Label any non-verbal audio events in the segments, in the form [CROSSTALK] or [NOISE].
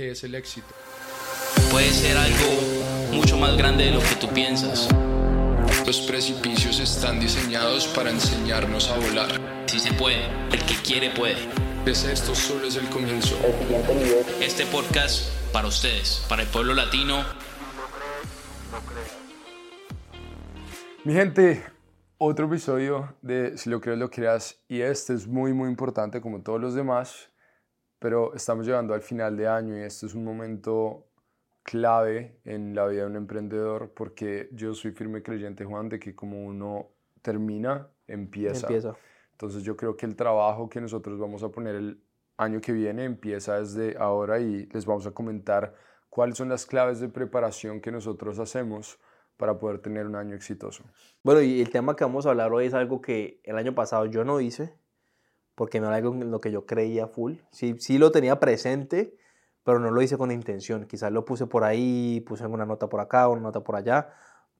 qué es el éxito. Puede ser algo mucho más grande de lo que tú piensas. Los precipicios están diseñados para enseñarnos a volar. Si se puede, el que quiere puede. Pues esto solo es el comienzo. Este podcast para ustedes, para el pueblo latino. Mi gente, otro episodio de Si lo crees, lo creas. Y este es muy, muy importante como todos los demás. Pero estamos llegando al final de año y este es un momento clave en la vida de un emprendedor porque yo soy firme creyente, Juan, de que como uno termina, empieza. Empieza. Entonces yo creo que el trabajo que nosotros vamos a poner el año que viene empieza desde ahora y les vamos a comentar cuáles son las claves de preparación que nosotros hacemos para poder tener un año exitoso. Bueno, y el tema que vamos a hablar hoy es algo que el año pasado yo no hice, porque no era algo en lo que yo creía full. Sí, sí lo tenía presente, pero no lo hice con intención. Quizás lo puse por ahí, puse una nota por acá, una nota por allá,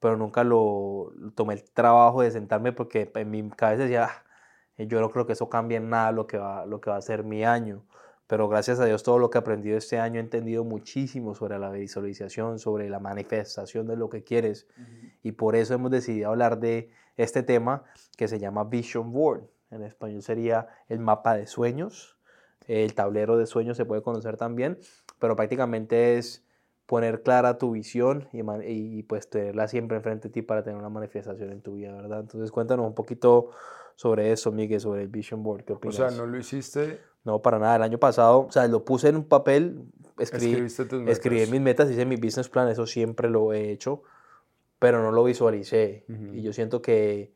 pero nunca lo, tomé el trabajo de sentarme porque en mi cabeza decía, "Ah, yo no creo que eso cambie en nada lo que va, lo que va a ser mi año. Pero gracias a Dios todo lo que he aprendido este año he entendido muchísimo sobre la visualización, sobre la manifestación de lo que quieres. Y por eso hemos decidido hablar de este tema que se llama Vision Board. En español sería el mapa de sueños. El tablero de sueños se puede conocer también, pero prácticamente es poner clara tu visión y, y, pues tenerla siempre enfrente de ti para tener una manifestación en tu vida, ¿verdad? Entonces cuéntanos un poquito sobre eso, Miguel, sobre el Vision Board. ¿Qué O opinas? sea, no lo hiciste, No, para nada. El año pasado, o sea, lo puse en un papel, escribí, tus metas. escribí mis metas, hice mi business plan, eso siempre lo he hecho, pero no lo visualicé. Y yo siento que,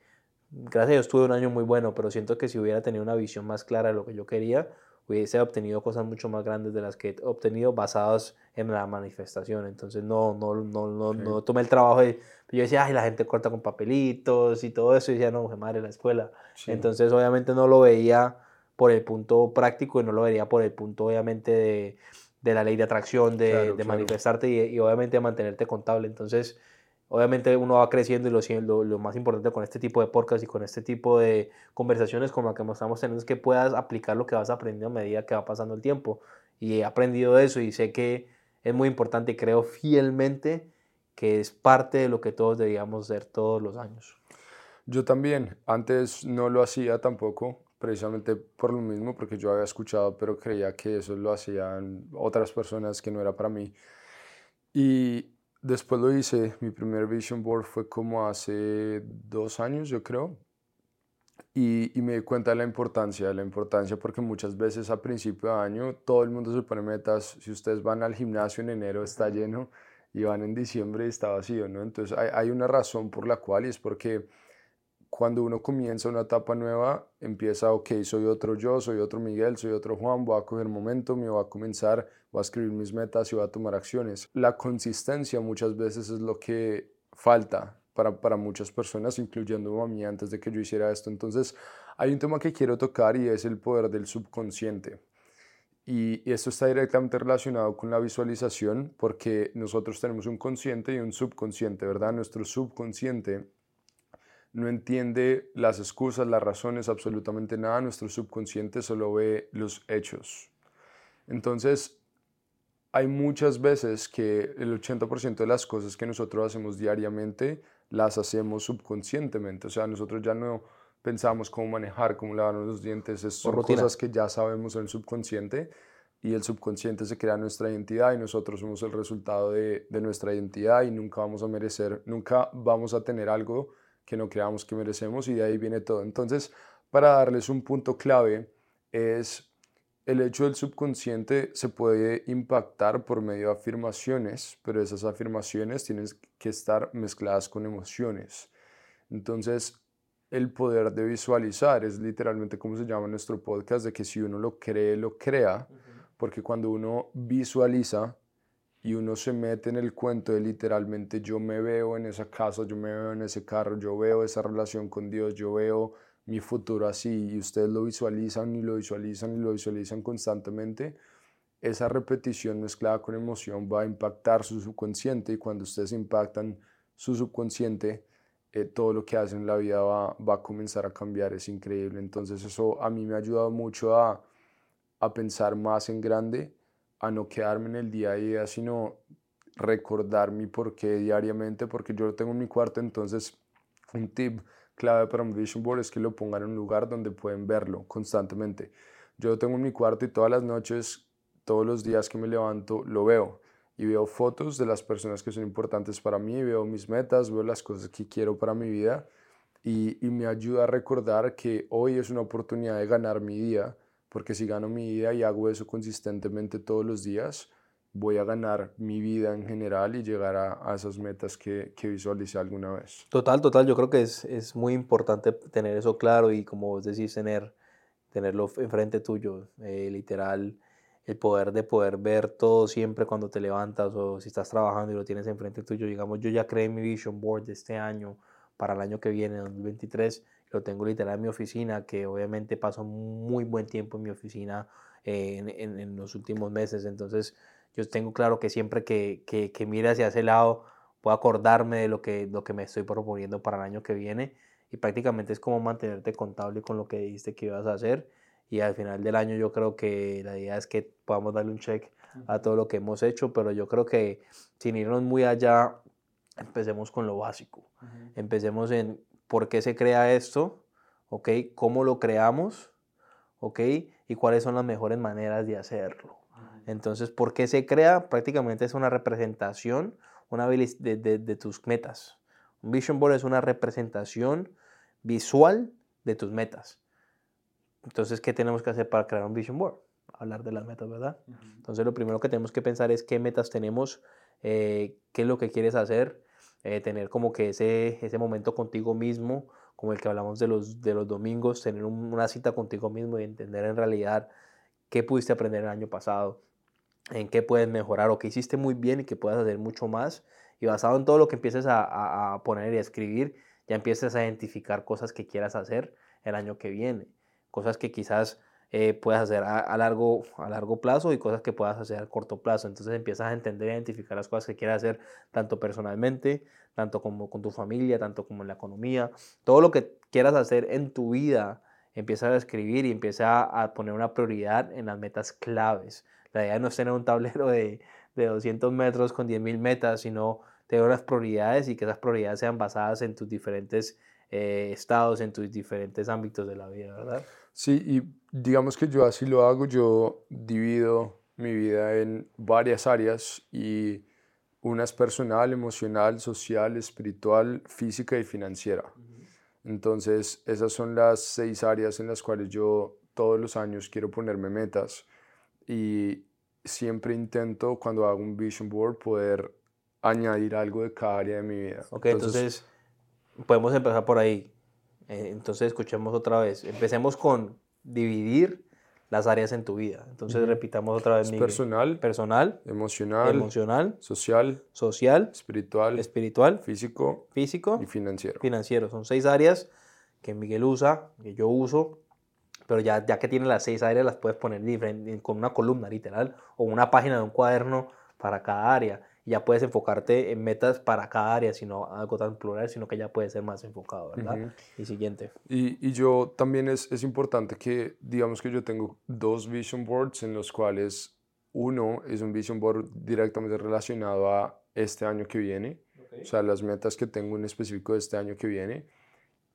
gracias a Dios, tuve un año muy bueno, pero siento que si hubiera tenido una visión más clara de lo que yo quería, hubiese obtenido cosas mucho más grandes de las que he obtenido basadas en la manifestación. Entonces, no, no, no, no, no tomé el trabajo de... Yo decía, ay, la gente corta con papelitos y todo eso, y decía, no, madre la escuela. Sí. Entonces, obviamente no lo veía por el punto práctico y no lo vería por el punto, obviamente, de, de la ley de atracción, de, Claro, de claro. manifestarte y, y obviamente de mantenerte contable. Entonces, obviamente uno va creciendo y lo, lo, lo más importante con este tipo de podcast y con este tipo de conversaciones como la que estamos teniendo es que puedas aplicar lo que vas aprendiendo a medida que va pasando el tiempo. Y he aprendido eso y sé que es muy importante y creo fielmente que es parte de lo que todos deberíamos hacer todos los años. Yo también, antes no lo hacía tampoco, precisamente por lo mismo, porque yo había escuchado, pero creía que eso lo hacían otras personas que no era para mí. Y después lo hice, mi primer vision board fue como hace dos años, yo creo, y, y me di cuenta de la importancia, de la importancia porque muchas veces a principio de año todo el mundo se pone metas, si ustedes van al gimnasio en enero está lleno y van en diciembre y está vacío, ¿no? Entonces hay, hay una razón por la cual y es porque cuando uno comienza una etapa nueva, empieza, ok, soy otro yo, soy otro Miguel, soy otro Juan, voy a coger momento, me voy a comenzar, voy a escribir mis metas y voy a tomar acciones. La consistencia muchas veces es lo que falta para, para muchas personas, incluyendo a mí antes de que yo hiciera esto. Entonces, hay un tema que quiero tocar y es el poder del subconsciente. Y, y esto está directamente relacionado con la visualización porque nosotros tenemos un consciente y un subconsciente, ¿verdad? Nuestro subconsciente no entiende las excusas, las razones, absolutamente nada. Nuestro subconsciente solo ve los hechos. Entonces, hay muchas veces que el 80% de las cosas que nosotros hacemos diariamente las hacemos subconscientemente. O sea, nosotros ya no pensamos cómo manejar, cómo lavarnos los dientes. Es- Son rutina. cosas que ya sabemos en el subconsciente y el subconsciente se crea nuestra identidad y nosotros somos el resultado de, de nuestra identidad y nunca vamos a merecer, nunca vamos a tener algo que no creamos que merecemos y de ahí viene todo. Entonces, para darles un punto clave, es el hecho del subconsciente se puede impactar por medio de afirmaciones, pero esas afirmaciones tienen que estar mezcladas con emociones. Entonces, el poder de visualizar es literalmente como se llama nuestro podcast, de que si uno lo cree, lo crea, porque cuando uno visualiza y uno se mete en el cuento de literalmente yo me veo en esa casa, yo me veo en ese carro, yo veo esa relación con Dios, yo veo mi futuro así y ustedes lo visualizan y lo visualizan y lo visualizan constantemente, esa repetición mezclada con emoción va a impactar su subconsciente y cuando ustedes impactan su subconsciente, eh, todo lo que hacen en la vida va, va a comenzar a cambiar, es increíble. Entonces eso a mí me ha ayudado mucho a, a pensar más en grande, a no quedarme en el día a día, sino recordar mi porqué diariamente, porque yo lo tengo en mi cuarto, entonces un tip clave para un vision board es que lo pongan en un lugar donde pueden verlo constantemente. Yo lo tengo en mi cuarto y todas las noches, todos los días que me levanto, lo veo y veo fotos de las personas que son importantes para mí, veo mis metas, veo las cosas que quiero para mi vida y, y me ayuda a recordar que hoy es una oportunidad de ganar mi día, porque si gano mi día y hago eso consistentemente todos los días, voy a ganar mi vida en general y llegar a, esas metas que, que, visualicé alguna vez. Total, total, yo creo que es, es, muy importante tener eso claro y como vos decís, tener, tenerlo enfrente tuyo, eh, literal, el poder de poder ver todo siempre cuando te levantas o si estás trabajando y lo tienes enfrente tuyo, digamos, yo ya creé mi vision board de este año para el año que viene, 2023, lo tengo literal en mi oficina, que obviamente paso muy buen tiempo en mi oficina eh, en, en, en los últimos meses, entonces yo tengo claro que siempre que, que, que mire hacia ese lado, puedo acordarme de lo que, lo que me estoy proponiendo para el año que viene. Y prácticamente es como mantenerte contable con lo que dijiste que ibas a hacer. Y al final del año yo creo que la idea es que podamos darle un check a todo lo que hemos hecho, pero yo creo que sin irnos muy allá, empecemos con lo básico. Empecemos en por qué se crea esto, ¿ok? ¿Cómo lo creamos? ¿Ok? Y cuáles son las mejores maneras de hacerlo. Entonces, ¿por qué se crea? Prácticamente es una representación una de, de, tus metas. Un vision board es una representación visual de tus metas. Entonces, ¿qué tenemos que hacer para crear un vision board? Hablar de las metas, ¿verdad? Entonces, lo primero que tenemos que pensar es qué metas tenemos, eh, qué es lo que quieres hacer, eh, tener como que ese, ese momento contigo mismo, como el que hablamos de los, de los domingos, tener una cita contigo mismo y entender en realidad qué pudiste aprender el año pasado, en qué puedes mejorar o qué hiciste muy bien y que puedas hacer mucho más. Y basado en todo lo que empieces a, poner y a escribir, ya empieces a identificar cosas que quieras hacer el año que viene. Cosas que quizás eh, puedas hacer a, largo, a largo plazo y cosas que puedas hacer a corto plazo. Entonces empiezas a entender a identificar las cosas que quieras hacer tanto personalmente, tanto como con tu familia, tanto como en la economía. Todo lo que quieras hacer en tu vida, empieza a escribir y empieza a poner una prioridad en las metas claves. La idea no es tener un tablero de, de 200 metros con 10.000 metas, sino tener unas prioridades y que esas prioridades sean basadas en tus diferentes eh, estados, en tus diferentes ámbitos de la vida, ¿verdad? Sí, y digamos que yo así lo hago, yo divido mi vida en varias áreas y una es personal, emocional, social, espiritual, física y financiera. Entonces, esas son las seis áreas en las cuales yo todos los años quiero ponerme metas y siempre intento cuando hago un vision board poder añadir algo de cada área de mi vida. Ok, entonces, podemos empezar por ahí. Eh, entonces escuchemos otra vez. Empecemos con dividir las áreas en tu vida. Entonces repitamos otra vez. Personal. Personal. Emocional. Emocional. Social. Social. Espiritual. Espiritual. Físico. Físico. Y financiero. Financiero. Son seis áreas que Miguel usa, que yo uso pero ya, ya que tiene las seis áreas las puedes poner diferente, con una columna literal o una página de un cuaderno para cada área. Ya puedes enfocarte en metas para cada área, sino algo tan plural, sino que ya puede ser más enfocado, ¿verdad? Y siguiente. Y, y, yo también es, es importante que, digamos que yo tengo dos vision boards en los cuales uno es un vision board directamente relacionado a este año que viene, o sea, las metas que tengo en específico de este año que viene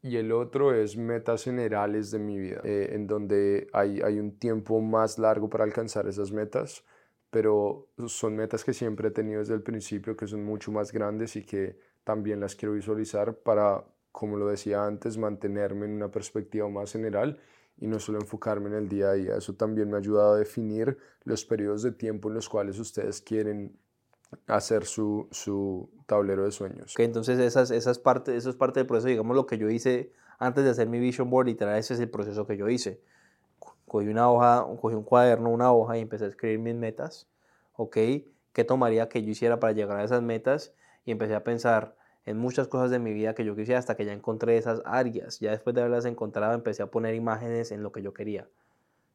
y el otro es metas generales de mi vida, eh, en donde hay, hay un tiempo más largo para alcanzar esas metas, pero son metas que siempre he tenido desde el principio, que son mucho más grandes y que también las quiero visualizar para, como lo decía antes, mantenerme en una perspectiva más general y no solo enfocarme en el día a día. Eso también me ha ayudado a definir los periodos de tiempo en los cuales ustedes quieren hacer su, su tablero de sueños. Okay, entonces esas, esas parte, eso es parte del proceso, digamos lo que yo hice antes de hacer mi vision board, literal ese es el proceso que yo hice. Cogí una hoja, cogí un cuaderno, una hoja y empecé a escribir mis metas, ¿ok? ¿Qué tomaría que yo hiciera para llegar a esas metas? Y empecé a pensar en muchas cosas de mi vida que yo quisiera hasta que ya encontré esas áreas. Ya después de haberlas encontrado empecé a poner imágenes en lo que yo quería.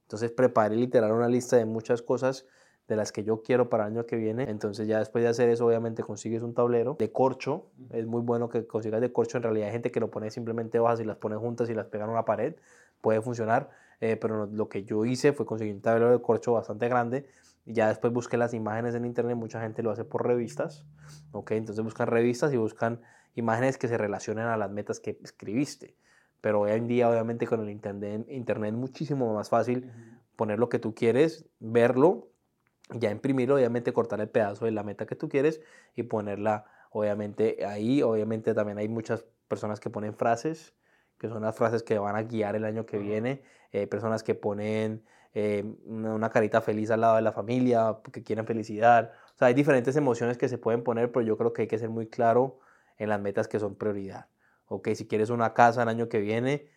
Entonces preparé literal una lista de muchas cosas de las que yo quiero para el año que viene. Entonces ya después de hacer eso, obviamente consigues un tablero de corcho. Es muy bueno que consigas de corcho. En realidad hay gente que lo pone simplemente hojas y las pone juntas y las pega en una pared. Puede funcionar. Eh, pero lo que yo hice fue conseguir un tablero de corcho bastante grande Ya después busqué las imágenes en internet, mucha gente lo hace por revistas, ¿ok? Entonces buscan revistas y buscan imágenes que se relacionen a las metas que escribiste. Pero hoy en día, obviamente, con el internet, internet es muchísimo más fácil poner lo que tú quieres, verlo, ya imprimirlo, obviamente cortar el pedazo de la meta que tú quieres y ponerla, obviamente, ahí. Obviamente también hay muchas personas que ponen frases, que son las frases que van a guiar el año que viene, eh, personas que ponen eh, una carita feliz al lado de la familia, que quieren felicidad. O sea, hay diferentes emociones que se pueden poner, pero yo creo que hay que ser muy claro en las metas que son prioridad. Ok, si quieres una casa el año que viene,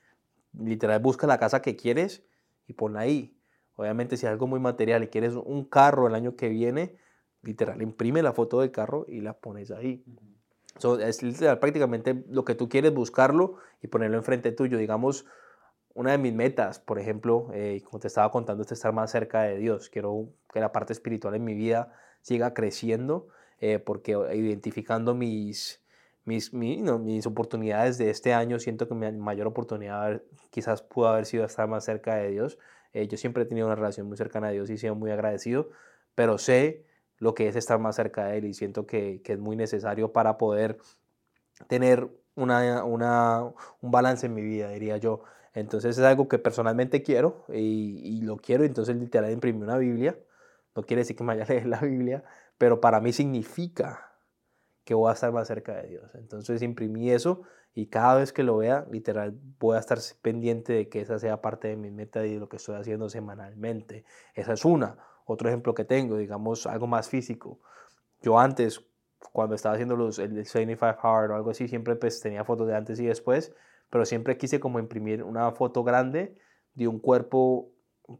literal busca la casa que quieres y ponla ahí. Obviamente si es algo muy material y quieres un carro el año que viene, literal imprime la foto del carro y la pones ahí. Es literal prácticamente lo que tú quieres buscarlo y ponerlo enfrente tuyo. Digamos, una de mis metas, por ejemplo, eh, como te estaba contando, es estar más cerca de Dios. Quiero que la parte espiritual en mi vida siga creciendo, eh, porque identificando mis, mis, mis oportunidades de este año, siento que mi mayor oportunidad quizás pudo haber sido estar más cerca de Dios. Eh, yo siempre he tenido una relación muy cercana a Dios y he sido muy agradecido, pero sé lo que es estar más cerca de Él y siento que, que es muy necesario para poder tener una, una, un balance en mi vida, diría yo. Entonces es algo que personalmente quiero y, lo quiero, entonces literal imprimí una Biblia. No quiere decir que me vaya a leer la Biblia, pero para mí significa que voy a estar más cerca de Dios. Entonces imprimí eso y cada vez que lo vea, literal, voy a estar pendiente de que esa sea parte de mi meta y de lo que estoy haciendo semanalmente. Esa es una. Otro ejemplo que tengo, digamos, algo más físico. Yo antes, cuando estaba haciendo los, el 75 Hard o algo así, siempre pues tenía fotos de antes y después pero siempre quise como imprimir una foto grande de un cuerpo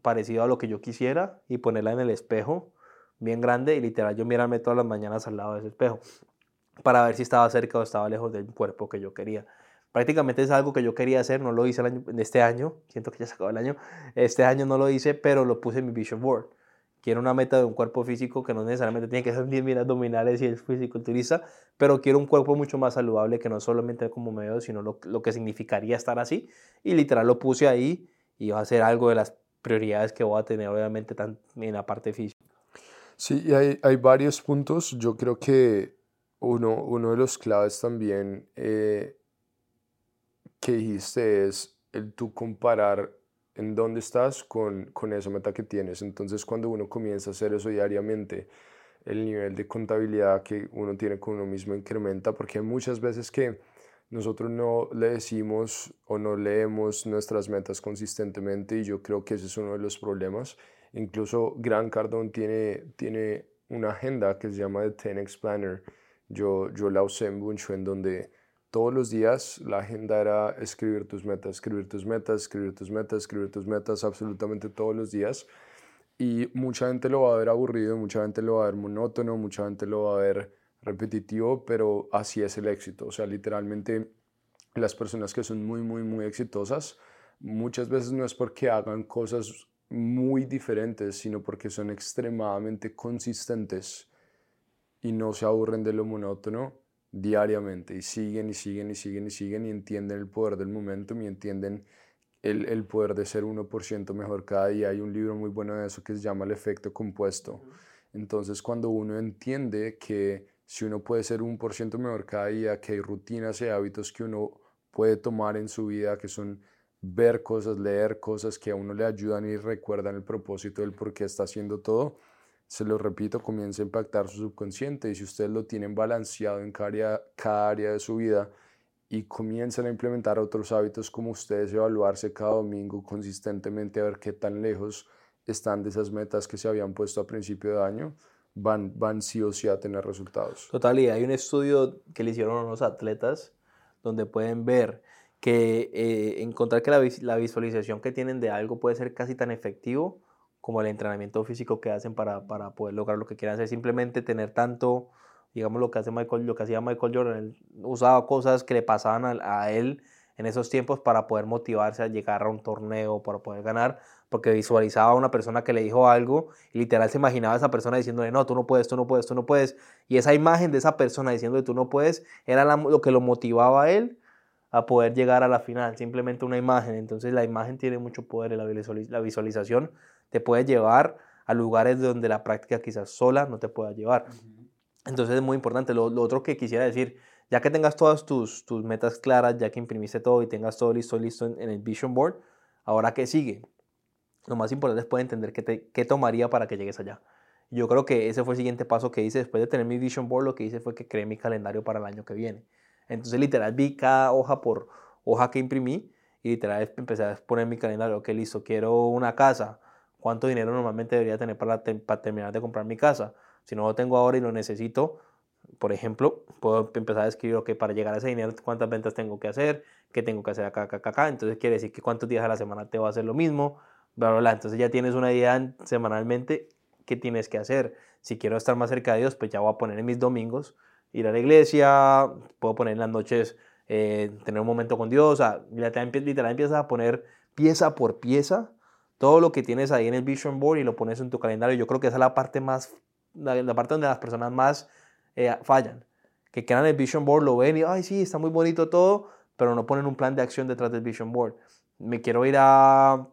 parecido a lo que yo quisiera y ponerla en el espejo bien grande y literal yo mirarme todas las mañanas al lado de ese espejo para ver si estaba cerca o estaba lejos del cuerpo que yo quería. Prácticamente es algo que yo quería hacer, no lo hice el año, este año, siento que ya se acabó el año, este año no lo hice, pero lo puse en mi vision board. Quiero una meta de un cuerpo físico que no necesariamente tiene que ser 10.000 abdominales y el fisiculturista, pero quiero un cuerpo mucho más saludable que no solamente como me veo, sino lo, lo que significaría estar así. Y literal lo puse ahí y va a ser algo de las prioridades que voy a tener, obviamente, en la parte física. Sí, y hay, hay varios puntos. Yo creo que uno, uno de los claves también eh, que dijiste es el tú comparar en dónde estás con, con esa meta que tienes. Entonces, cuando uno comienza a hacer eso diariamente, el nivel de contabilidad que uno tiene con uno mismo incrementa, porque hay muchas veces que nosotros no le decimos o no leemos nuestras metas consistentemente y yo creo que ese es uno de los problemas. Incluso Gran Cardón tiene, tiene una agenda que se llama The 10X Planner. Yo, yo la usé mucho en donde todos los días la agenda era escribir tus metas, escribir tus metas, escribir tus metas, escribir tus metas, absolutamente todos los días. Y mucha gente lo va a ver aburrido, mucha gente lo va a ver monótono, mucha gente lo va a ver repetitivo, pero así es el éxito. O sea, literalmente las personas que son muy, muy, muy exitosas, muchas veces no es porque hagan cosas muy diferentes, sino porque son extremadamente consistentes y no se aburren de lo monótono diariamente y siguen y siguen y siguen y siguen y entienden el poder del momento y entienden el, el poder de ser 1% mejor cada día. Hay un libro muy bueno de eso que se llama El efecto compuesto. Entonces cuando uno entiende que si uno puede ser 1% mejor cada día, que hay rutinas y hábitos que uno puede tomar en su vida, que son ver cosas, leer cosas que a uno le ayudan y recuerdan el propósito del por qué está haciendo todo, se lo repito, comienza a impactar su subconsciente y si ustedes lo tienen balanceado en cada área, de su vida y comienzan a implementar otros hábitos como ustedes, evaluarse cada domingo consistentemente a ver qué tan lejos están de esas metas que se habían puesto a principio de año, van, van sí o sí a tener resultados. Total, y hay un estudio que le hicieron a unos atletas donde pueden ver que eh, encontrar que la, la visualización que tienen de algo puede ser casi tan efectivo como el entrenamiento físico que hacen para, para poder lograr lo que quieran hacer. Simplemente tener tanto, digamos, lo que, hace Michael, lo que hacía Michael Jordan, él usaba cosas que le pasaban a, a él en esos tiempos para poder motivarse a llegar a un torneo, para poder ganar, porque visualizaba a una persona que le dijo algo y literal se imaginaba a esa persona diciéndole, no, tú no puedes, tú no puedes, tú no puedes. Y esa imagen de esa persona diciéndole, tú no puedes, era lo que lo motivaba a él a poder llegar a la final, simplemente una imagen. Entonces la imagen tiene mucho poder, la visualización te puede llevar a lugares donde la práctica quizás sola no te pueda llevar. Entonces es muy importante. Lo, otro que quisiera decir, ya que tengas todas tus, tus, metas claras, ya que imprimiste todo y tengas todo listo, listo en, el Vision Board, ahora qué sigue. Lo más importante es poder entender qué, te, qué tomaría para que llegues allá. Yo creo que ese fue el siguiente paso que hice después de tener mi Vision Board. Lo que hice fue que creé mi calendario para el año que viene. Entonces, literal, vi cada hoja por hoja que imprimí y literal empecé a poner mi calendario. Ok, listo, quiero una casa. ¿Cuánto dinero normalmente debería tener para, para terminar de comprar mi casa? Si no lo tengo ahora y lo necesito, por ejemplo, puedo empezar a escribir, ok, para llegar a ese dinero, cuántas ventas tengo que hacer, qué tengo que hacer acá, acá, acá. Entonces quiere decir que cuántos días a la semana te va a hacer lo mismo, bla, bla, bla. Entonces ya tienes una idea semanalmente qué tienes que hacer. Si quiero estar más cerca de Dios, pues ya voy a poner en mis domingos, ir a la iglesia, puedo poner en las noches, eh, tener un momento con Dios, o sea, literal empiezas a poner pieza por pieza todo lo que tienes ahí en el Vision Board y lo pones en tu calendario. Yo creo que esa es la parte más, la, parte donde las personas más eh, fallan. Que en el Vision Board, lo ven y, ay, sí, está muy bonito todo, pero no ponen un plan de acción detrás del Vision Board. Me quiero ir a,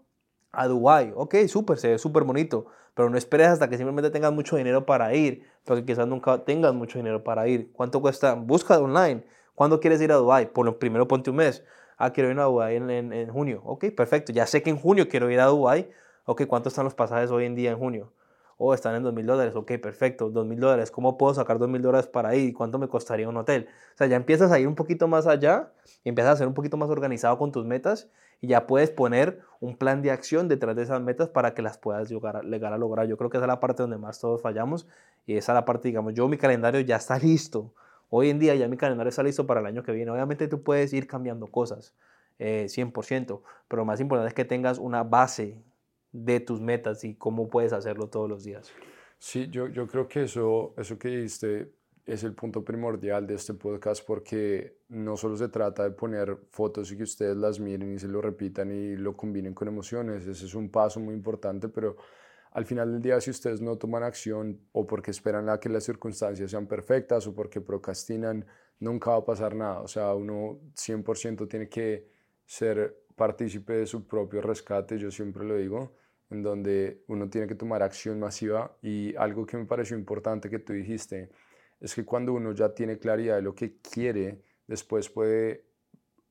a Dubai. Ok, súper, se ve súper bonito pero no esperes hasta que simplemente tengas mucho dinero para ir, porque quizás nunca tengas mucho dinero para ir. ¿Cuánto cuesta? Busca online. ¿Cuándo quieres ir a Dubai? Por lo primero ponte un mes. Ah, quiero ir a Dubai en, en, junio. Ok, perfecto. Ya sé que en junio quiero ir a Dubai. Ok, ¿cuánto están los pasajes hoy en día en junio? Oh, están en dos mil dólares. Ok, perfecto. Dos mil dólares. ¿Cómo puedo sacar dos mil dólares para ir? ¿Cuánto me costaría un hotel? O sea, ya empiezas a ir un poquito más allá y empiezas a ser un poquito más organizado con tus metas y ya puedes poner un plan de acción detrás de esas metas para que las puedas llegar a, llegar a lograr. Yo creo que esa es la parte donde más todos fallamos y esa es la parte, digamos, yo mi calendario ya está [LAUGHS] listo. Hoy en día ya mi calendario está listo para el año que viene. Obviamente tú puedes ir cambiando cosas, 100%, eh, pero lo más importante es que tengas una base de tus metas y cómo puedes hacerlo todos los días. Sí, yo, yo creo que eso, eso que dijiste es el punto primordial de este podcast porque no solo se trata de poner fotos y que ustedes las miren y se lo repitan y lo combinen con emociones, ese es un paso muy importante, pero al final del día si ustedes no toman acción o porque esperan a que las circunstancias sean perfectas o porque procrastinan, nunca va a pasar nada, o sea, uno 100% tiene que ser partícipe de su propio rescate, yo siempre lo digo, en donde uno tiene que tomar acción masiva y algo que me pareció importante que tú dijiste, es que cuando uno ya tiene claridad de lo que quiere, después puede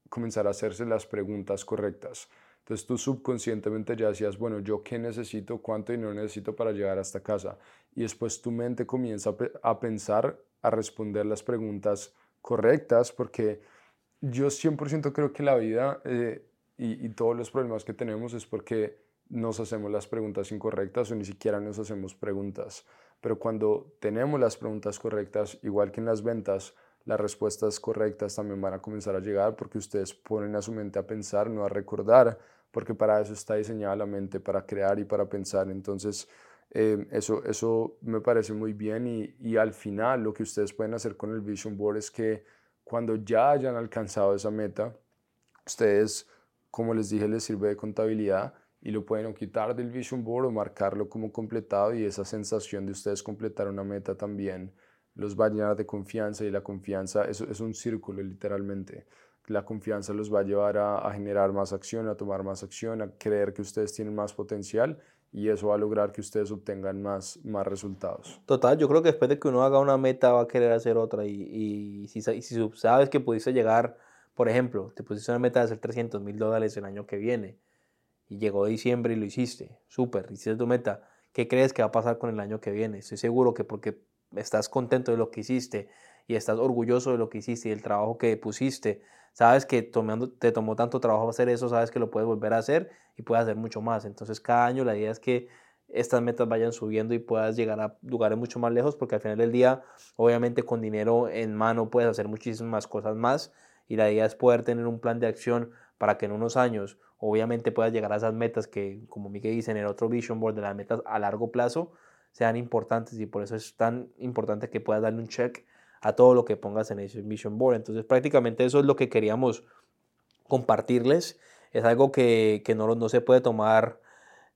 comenzar a hacerse las preguntas correctas. Entonces tú subconscientemente ya decías, bueno, ¿yo qué necesito? ¿Cuánto dinero necesito para llegar hasta casa? Y después tu mente comienza a pensar, a responder las preguntas correctas, porque yo 100% creo que la vida eh, y, y todos los problemas que tenemos es porque nos hacemos las preguntas incorrectas o ni siquiera nos hacemos preguntas. Pero cuando tenemos las preguntas correctas, igual que en las ventas, las respuestas correctas también van a comenzar a llegar porque ustedes ponen a su mente a pensar, no a recordar, porque para eso está diseñada la mente, para crear y para pensar. Entonces, eh, eso, eso me parece muy bien y, y al final lo que ustedes pueden hacer con el Vision Board es que cuando ya hayan alcanzado esa meta, ustedes, como les dije, les sirve de contabilidad y lo pueden quitar del vision board o marcarlo como completado y esa sensación de ustedes completar una meta también los va a llenar de confianza y la confianza eso es un círculo literalmente. La confianza los va a llevar a, generar más acción, a tomar más acción, a creer que ustedes tienen más potencial y eso va a lograr que ustedes obtengan más, más resultados. Total, yo creo que después de que uno haga una meta va a querer hacer otra y, y si, si sabes que pudiste llegar, por ejemplo, te pusiste una meta de hacer 300 mil dólares el año que viene y llegó diciembre y lo hiciste, súper, hiciste tu meta, ¿qué crees que va a pasar con el año que viene? Estoy seguro que porque estás contento de lo que hiciste y estás orgulloso de lo que hiciste y el trabajo que pusiste, sabes que te tomó tanto trabajo hacer eso, sabes que lo puedes volver a hacer y puedes hacer mucho más. Entonces cada año la idea es que estas metas vayan subiendo y puedas llegar a lugares mucho más lejos porque al final del día, obviamente con dinero en mano puedes hacer muchísimas cosas más y la idea es poder tener un plan de acción para que en unos años obviamente puedas llegar a esas metas que, como Miguel dice en el otro Vision Board, de las metas a largo plazo, sean importantes y por eso es tan importante que puedas darle un check a todo lo que pongas en ese Vision Board. Entonces prácticamente eso es lo que queríamos compartirles. Es algo que, que no, no se puede tomar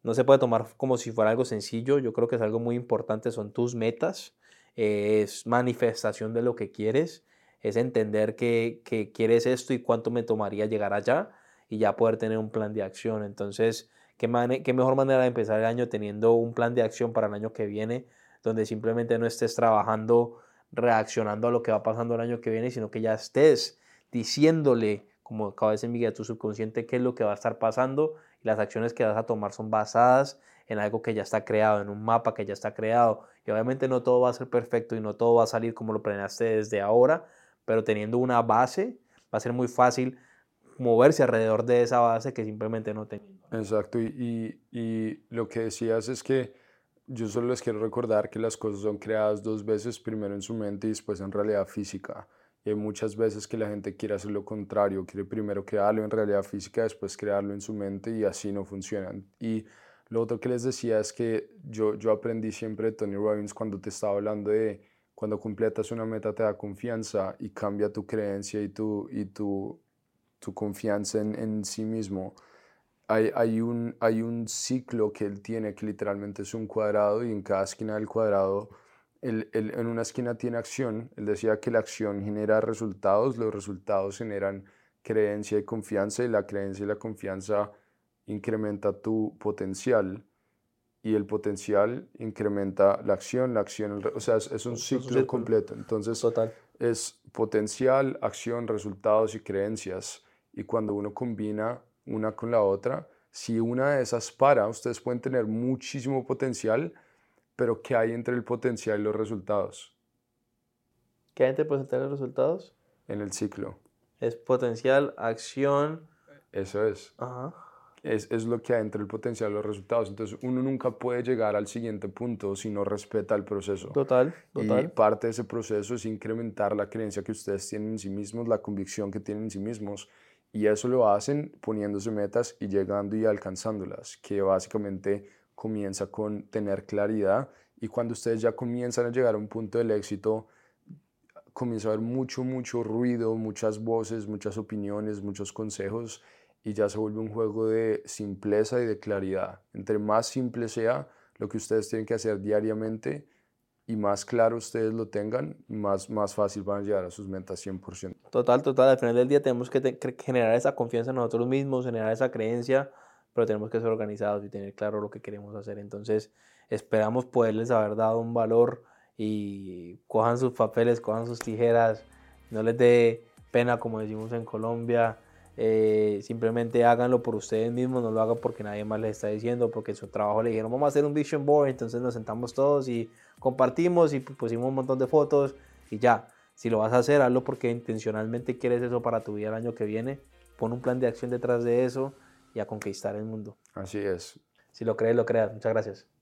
no se puede tomar como si fuera algo sencillo. Yo creo que es algo muy importante. Son tus metas. Es manifestación de lo que quieres. Es entender que, que quieres esto y cuánto me tomaría llegar allá y ya poder tener un plan de acción. Entonces, ¿Qué, ¿Qué mejor manera de empezar el año teniendo un plan de acción para el año que viene, donde simplemente no estés trabajando, reaccionando a lo que va pasando el año que viene, sino que ya estés diciéndole, como acaba de decir Miguel, a tu subconsciente qué es lo que va a estar pasando y las acciones que vas a tomar son basadas en algo que ya está creado, en un mapa que ya está creado. Y obviamente no todo va a ser perfecto y no todo va a salir como lo planeaste desde ahora, pero teniendo una base va a ser muy fácil moverse alrededor de esa base que simplemente no tenía. Exacto, y, y, y, lo que decías es que yo solo les quiero recordar que las cosas son creadas dos veces, primero en su mente y después en realidad física. Y hay muchas veces que la gente quiere hacer lo contrario, quiere primero crearlo en realidad física, después crearlo en su mente y así no funcionan. Y lo otro que les decía es que yo, yo aprendí siempre de Tony Robbins cuando te estaba hablando de cuando completas una meta te da confianza y cambia tu creencia y tu, y tu, tu confianza en, en sí mismo. Hay, hay, un, hay un ciclo que él tiene que literalmente es un cuadrado y en cada esquina del cuadrado, él, él, en una esquina tiene acción. Él decía que la acción genera resultados, los resultados generan creencia y confianza y la creencia y la confianza incrementa tu potencial y el potencial incrementa la acción, la acción, o sea, es, un ciclo completo. Entonces, Total. es potencial, acción, resultados y creencias. Y cuando uno combina una con la otra, si una de esas para, ustedes pueden tener muchísimo potencial, pero ¿qué hay entre el potencial y los resultados? ¿Qué hay entre el potencial y los resultados? En el ciclo. Es potencial, acción. Eso es. Ajá es, es, lo que hay entre el potencial y los resultados. Entonces, uno nunca puede llegar al siguiente punto si no respeta el proceso. Total, total. Y parte de ese proceso es incrementar la creencia que ustedes tienen en sí mismos, la convicción que tienen en sí mismos. Y eso lo hacen poniéndose metas y llegando y alcanzándolas, que básicamente comienza con tener claridad. Y cuando ustedes ya comienzan a llegar a un punto del éxito, comienza a haber mucho, mucho ruido, muchas voces, muchas opiniones, muchos consejos y ya se vuelve un juego de simpleza y de claridad. Entre más simple sea lo que ustedes tienen que hacer diariamente y más claro ustedes lo tengan, más, más fácil van a llegar a sus metas 100%. Total, total. Al final del día tenemos que generar esa confianza en nosotros mismos, generar esa creencia, pero tenemos que ser organizados y tener claro lo que queremos hacer. Entonces, esperamos poderles haber dado un valor y cojan sus papeles, cojan sus tijeras, no les dé pena, como decimos en Colombia, eh, simplemente háganlo por ustedes mismos, no lo hagan porque nadie más les está diciendo, porque su trabajo le dijeron vamos a hacer un vision board, entonces nos sentamos todos y compartimos y pusimos un montón de fotos y ya. Si lo vas a hacer, hazlo porque intencionalmente quieres eso para tu vida el año que viene. Pon un plan de acción detrás de eso y a conquistar el mundo. Así es. Si lo crees, lo creas. Muchas gracias.